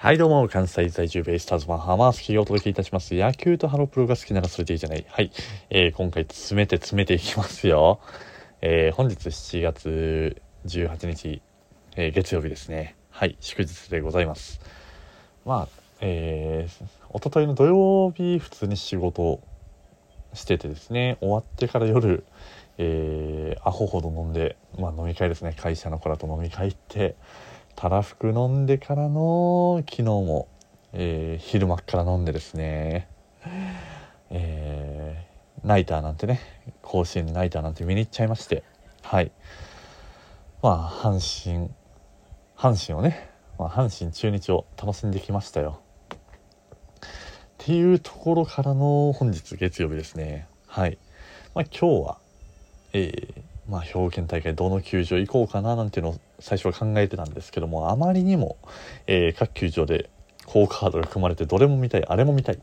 はいどうも、関西在住ベイスターズファンハマースキーをお届けいたします。野球とハロプロが好きならそれでいいじゃない。はい。えー、今回詰めて詰めていきますよ。えー、本日7月18日、えー、月曜日ですね。はい、祝日でございます。まあ、えー、おとといの土曜日普通に仕事しててですね、終わってから夜、えー、アホほど飲んで、まあ飲み会ですね、会社の子らと飲み会行って、たらふく飲んでからの昨日も、えー、昼間から飲んでですね、えー、ナイターなんてね甲子園でナイターなんて見に行っちゃいまして。はい。まあ阪神阪神をね、まあ、阪神中日を楽しんできましたよ。っていうところからの本日月曜日ですね。はい。まあ今日はえー、まあ、兵庫県大会どの球場行こうかななんていうのを最初は考えてたんですけどもあまりにも、えー、各球場で好カードが組まれてどれも見たいあれも見たい、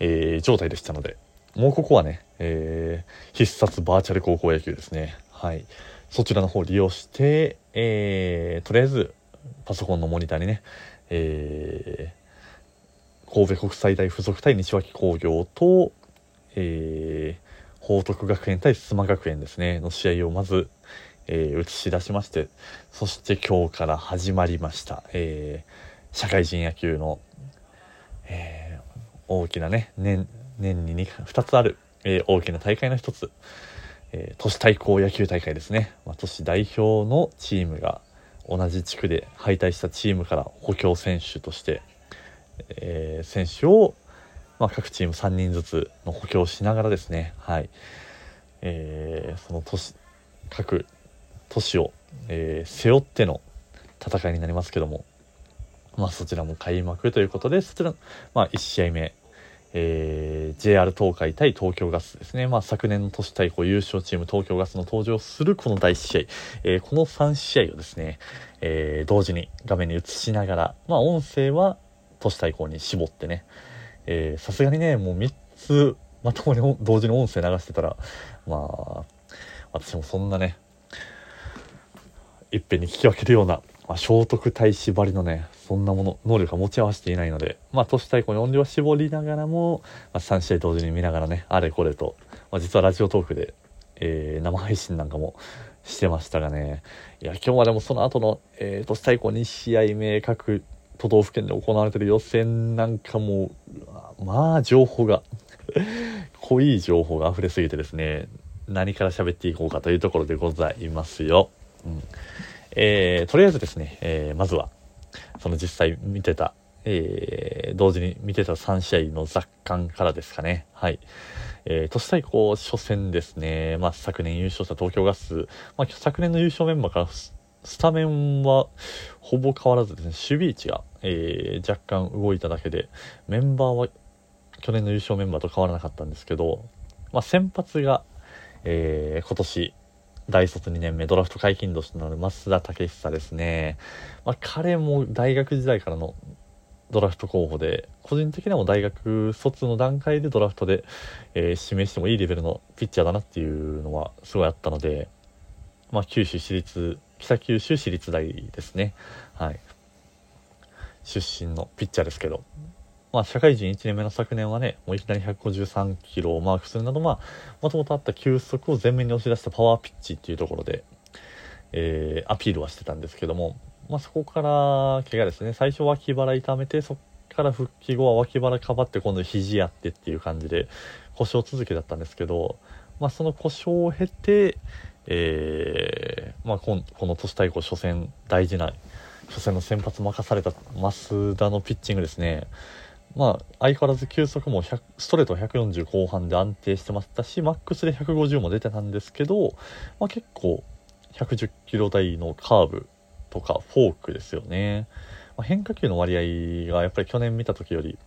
えー、状態でしたのでもうここはね、えー、必殺バーチャル高校野球ですね。はい。そちらの方を利用して、えとりあえずパソコンのモニターにね、え神戸国際大附属対西脇工業と、えー、報徳学園対須磨学園ですねの試合をまず、えー、映し出しましてそして今日から始まりました、えー、社会人野球の、えー、大きなね年年に 2, 2つある、え大きな大会の一つ、え都市対抗野球大会ですね、まあ、都市代表のチームが同じ地区で敗退したチームから補強選手として、え選手をまあ、各チーム3人ずつの補強しながらですね、はい。えー、その都市各都市を、えー、背負っての戦いになりますけども、まあ、そちらも開幕ということでそちら、まあ、1試合目、えー、JR 東海対東京ガスですね、まあ、昨年の都市対抗優勝チーム東京ガスの登場するこの第1試合、えー、この3試合をですね、えー、同時に画面に映しながら、まあ、音声は都市対抗に絞ってね、さすがにねもう3つまともに同時に音声流してたらまあ私もそんなねいっぺんに聞き分けるような、まあ、聖徳太子ばりのねそんなもの能力が持ち合わせていないのでまあ都市対抗に音量を絞りながらも、まあ、3試合同時に見ながらねあれこれと、まあ、実はラジオトークで、えー、生配信なんかもしてましたがねいや今日はでもその後の、えー、都市対抗2試合目各都道府県で行われてる予選なんかもまあ情報が 濃い情報が溢れすぎてですね何から喋っていこうかというところでございますよ。うんえー、とりあえずですね、えー、まずはその実際見てた、えー、同時に見てた3試合の雑感からですかね。はい。えー、都市対抗初戦ですね。まあ、昨年優勝した東京ガス、まあ、昨年の優勝メンバーからスタメンはほぼ変わらずですね、守備位置が、えー、若干動いただけで、メンバーは去年の優勝メンバーと変わらなかったんですけど、まあ、先発が、えー、今年、大卒2年目、ドラフト解禁年となる増田武久ですね。まあ、彼も大学時代からのドラフト候補で、個人的にはも大学卒の段階でドラフトで、えー、指名してもいいレベルのピッチャーだなっていうのはすごいあったので、まあ、九州市立北九州市立大ですね。はい。出身のピッチャーですけど、まあ、社会人1年目の昨年はね、もういきなり153キロをマークするなど、まあ、もともとあった球速を前面に押し出したパワーピッチっていうところで、えー、アピールはしてたんですけども、まあ、そこから怪我ですね、最初脇腹痛めて、そこから復帰後は脇腹かばって、今度肘やってっていう感じで、故障続きだったんですけど、まあ、その故障を経て、えー、まあ、この都市対抗初戦大事な初戦の先発任された増田のピッチングですね。まあ相変わらず球速もストレート140後半で安定してましたしマックスで150も出てたんですけど、まあ、結構110キロ台のカーブとかフォークですよね、まあ、変化球の割合がやっぱり去年見た時より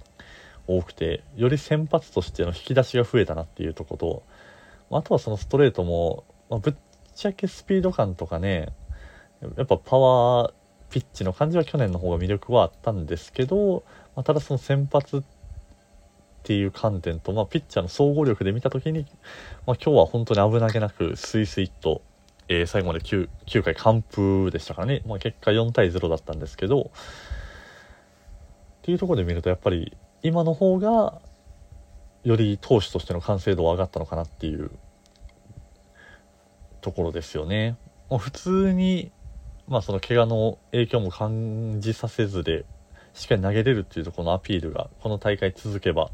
多くてより先発としての引き出しが増えたなっていうとことまあとはそのストレートも、まあ、ぶっちゃけスピード感とかねやっぱパワーピッチの感じは去年の方が魅力はあったんですけど、まあ、ただその先発っていう観点と、まあ、ピッチャーの総合力で見た時に、まあ、今日は本当に危なげなくスイスイと、えー、最後まで 9, 9回完封でしたからね、まあ、結果4対0だったんですけどっていうところで見るとやっぱり今の方がより投手としての完成度は上がったのかなっていうところですよね。もう普通に、まあその怪我の影響も感じさせずで、しっかり投げれるっていうところのアピールが、この大会続けば、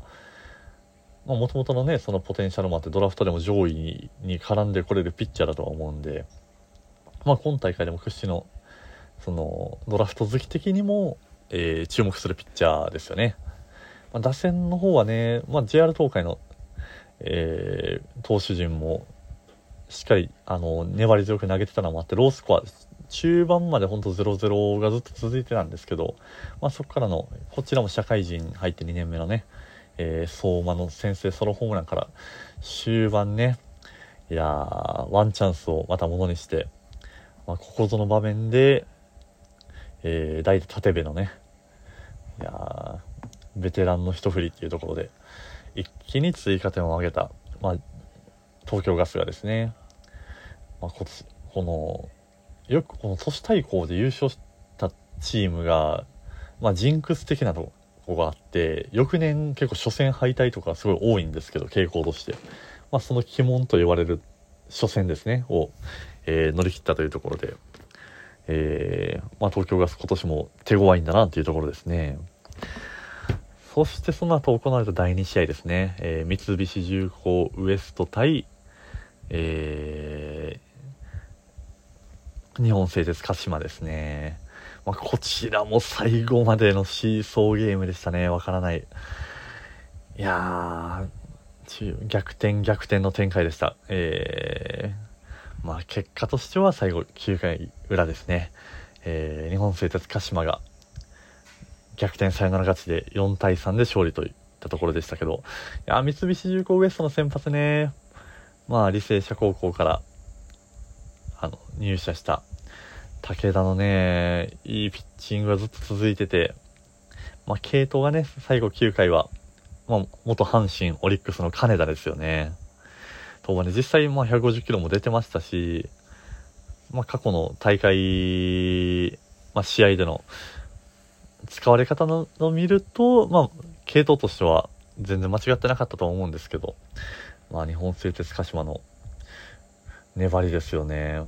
もともとのね、そのポテンシャルもあってドラフトでも上位にに絡んでこれるピッチャーだとは思うんで、まあ今大会でも屈指の、そのドラフト好き的にも、えー、注目するピッチャーですよね。まあ、打線の方はね、まあ、JR 東海の、えー、投手陣もしっかりあの粘り強く投げてたのもあってロースコア中盤まで本当0-0がずっと続いてたんですけど、まあ、そこからのこちらも社会人入って2年目のね、えー、相馬の先制ソロホームランから終盤ねいやワンチャンスをまたものにして、まあ、ここぞの場面で、えー、代打立部のねいやベテランの一振りっていうところで一気に追加点を挙げた、まあ、東京ガスがですね、まあ、このよくこの都市対抗で優勝したチームが、まあ、ジンクス的なとこがあって翌年結構初戦敗退とかすごい多いんですけど傾向として、まあ、その鬼門と言われる初戦ですねを、えー、乗り切ったというところで、えーまあ、東京ガス今年も手強いんだなというところですね。そしてその後行われた第2試合ですね、えー、三菱重工ウエスト対、えー、日本製鉄鹿島ですね。まあ、こちらも最後までのシーソーゲームでしたね。わからない。いやー、逆転逆転の展開でした。えー、まあ結果としては最後9回裏ですね。えー、日本製鉄鹿島が逆転サヨナラ勝ちで4対3で勝利といったところでしたけど、いや、三菱重工ウエストの先発ね、まあ、履正社高校から、入社した武田のね、いいピッチングがずっと続いてて、まあ、系統がね、最後9回は、まあ、元阪神、オリックスの金田ですよね。ともね、実際、まあ、150キロも出てましたし、まあ、過去の大会、まあ、試合での使われ方のを見ると、まあ、系統としては全然間違ってなかったと思うんですけど、まあ、日本製鉄鹿島の粘りですよね。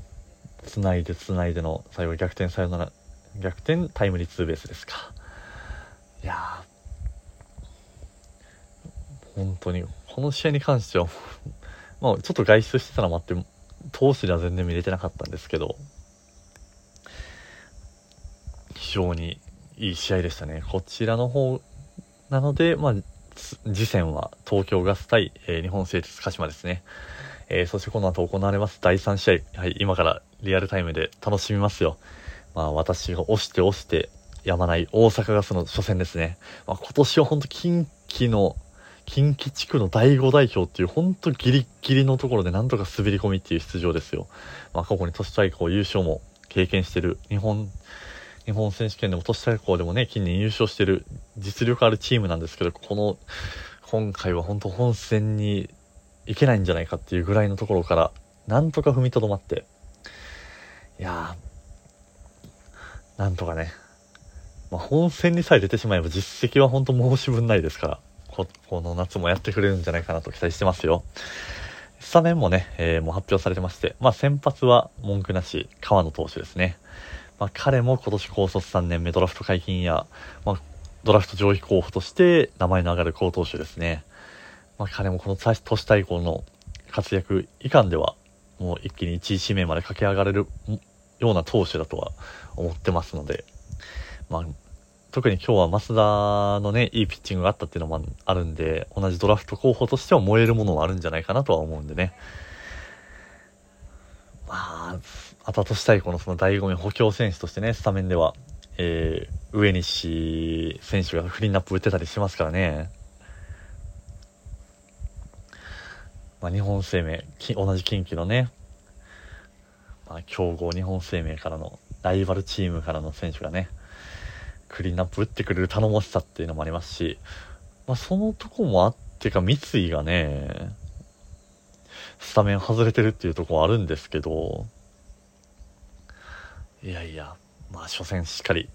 つないでつないでの最後逆転サヨナラ、逆転タイムリーツーベースですか。いや本当に、この試合に関しては まあ、ちょっと外出してたのもあって、投手では全然見れてなかったんですけど、非常にいい試合でしたね。こちらの方なので、まあ、次戦は東京ガス対、えー、日本製鉄鹿島ですね。えー、そしてこの後行われます第3試合、はい、今からリアルタイムで楽しみますよ。まあ私が押して押してやまない大阪ガスの初戦ですね。まあ、今年は本当近畿の、近畿地区の第5代表っていう本当ギリギリのところでなんとか滑り込みっていう出場ですよ。まあ過去に都市対抗優勝も経験してる日本日本選手権でも都市対抗でもね、近年優勝してる実力あるチームなんですけど、この、今回は本当本戦に行けないんじゃないかっていうぐらいのところから、なんとか踏みとどまって、いやー、なんとかね、まあ、本戦にさえ出てしまえば実績は本当申し分ないですから、この夏もやってくれるんじゃないかなと期待してますよ。スタメンもね、えー、もう発表されてまして、まあ先発は文句なし、川野投手ですね。まあ、彼も今年高卒3年目ドラフト解禁や、まあ、ドラフト上位候補として名前の上がる高投手ですね。まあ、彼もこの都市対抗の活躍以下では、もう一気に1位指名まで駆け上がれるような投手だとは思ってますので、まあ、特に今日は増田のね、いいピッチングがあったっていうのもあるんで、同じドラフト候補としては燃えるものはあるんじゃないかなとは思うんでね。まあ、後としたいこのその醍醐味補強選手としてね、スタメンでは、えー、上西選手がフリーンナップ打ってたりしますからね。まあ、日本生命、同じ近畿のね、まあ、強豪日本生命からの、ライバルチームからの選手がね、クリーンナップ打ってくれる頼もしさっていうのもありますし、まあ、そのとこもあってか、三井がね、スタメン外れてるっていうところあるんですけど、いやいや、まあ、初戦しっかり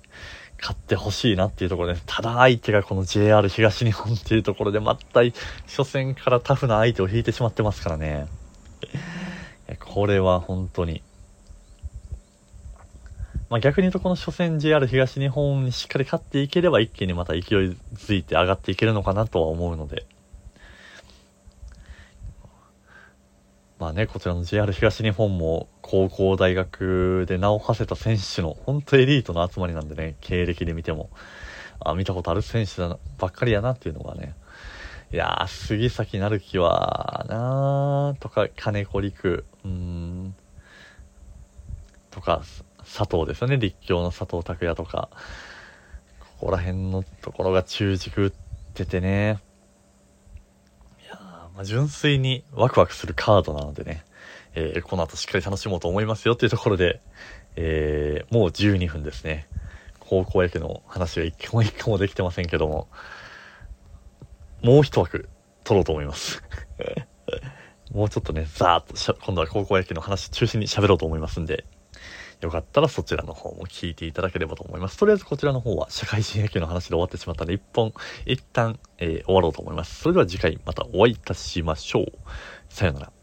勝ってほしいなっていうところで、ただ相手がこの JR 東日本っていうところで、また初戦からタフな相手を引いてしまってますからね。これは本当に。まあ、逆に言うとこの初戦 JR 東日本にしっかり勝っていければ一気にまた勢いづいて上がっていけるのかなとは思うので。まあね、こちらの JR 東日本も高校大学で名を馳せた選手の本当エリートの集まりなんでね、経歴で見ても、あ、見たことある選手だばっかりやなっていうのがね、いやー、杉崎成樹はなーとか、金子陸、うん、とか、佐藤ですよね、立教の佐藤拓也とか、ここら辺のところが中軸打っててね、まあ、純粋にワクワクするカードなのでね、えー、この後しっかり楽しもうと思いますよっていうところで、えー、もう12分ですね。高校野球の話は一個も一個もできてませんけども、もう一枠取ろうと思います。もうちょっとね、ザーッと今度は高校野球の話中心に喋ろうと思いますんで、よかったらそちらの方も聞いていただければと思います。とりあえずこちらの方は社会人野球の話で終わってしまったので、一本、一旦、えー、終わろうと思います。それでは次回またお会いいたしましょう。さよなら。